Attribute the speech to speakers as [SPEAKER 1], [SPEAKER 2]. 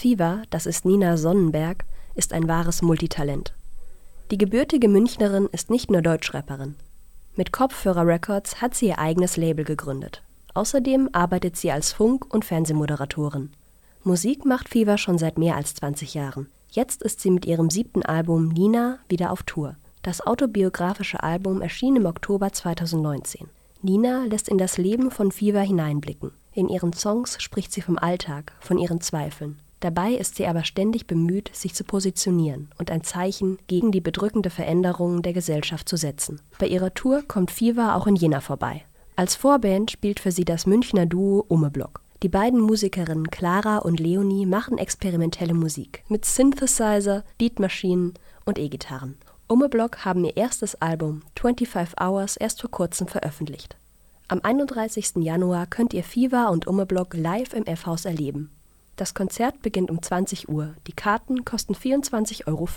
[SPEAKER 1] Fever, das ist Nina Sonnenberg, ist ein wahres Multitalent. Die gebürtige Münchnerin ist nicht nur Deutschrapperin. Mit Kopfhörer Records hat sie ihr eigenes Label gegründet. Außerdem arbeitet sie als Funk- und Fernsehmoderatorin. Musik macht Fever schon seit mehr als 20 Jahren. Jetzt ist sie mit ihrem siebten Album Nina wieder auf Tour. Das autobiografische Album erschien im Oktober 2019. Nina lässt in das Leben von Fever hineinblicken. In ihren Songs spricht sie vom Alltag, von ihren Zweifeln. Dabei ist sie aber ständig bemüht, sich zu positionieren und ein Zeichen gegen die bedrückende Veränderung der Gesellschaft zu setzen. Bei ihrer Tour kommt Fever auch in Jena vorbei. Als Vorband spielt für sie das Münchner Duo Ummeblock. Die beiden Musikerinnen Clara und Leonie machen experimentelle Musik mit Synthesizer, Beatmaschinen und E-Gitarren. Ummeblock haben ihr erstes Album 25 Hours erst vor kurzem veröffentlicht. Am 31. Januar könnt ihr Fever und Ummeblock live im F-Haus erleben. Das Konzert beginnt um 20 Uhr. Die Karten kosten 24,50 Euro.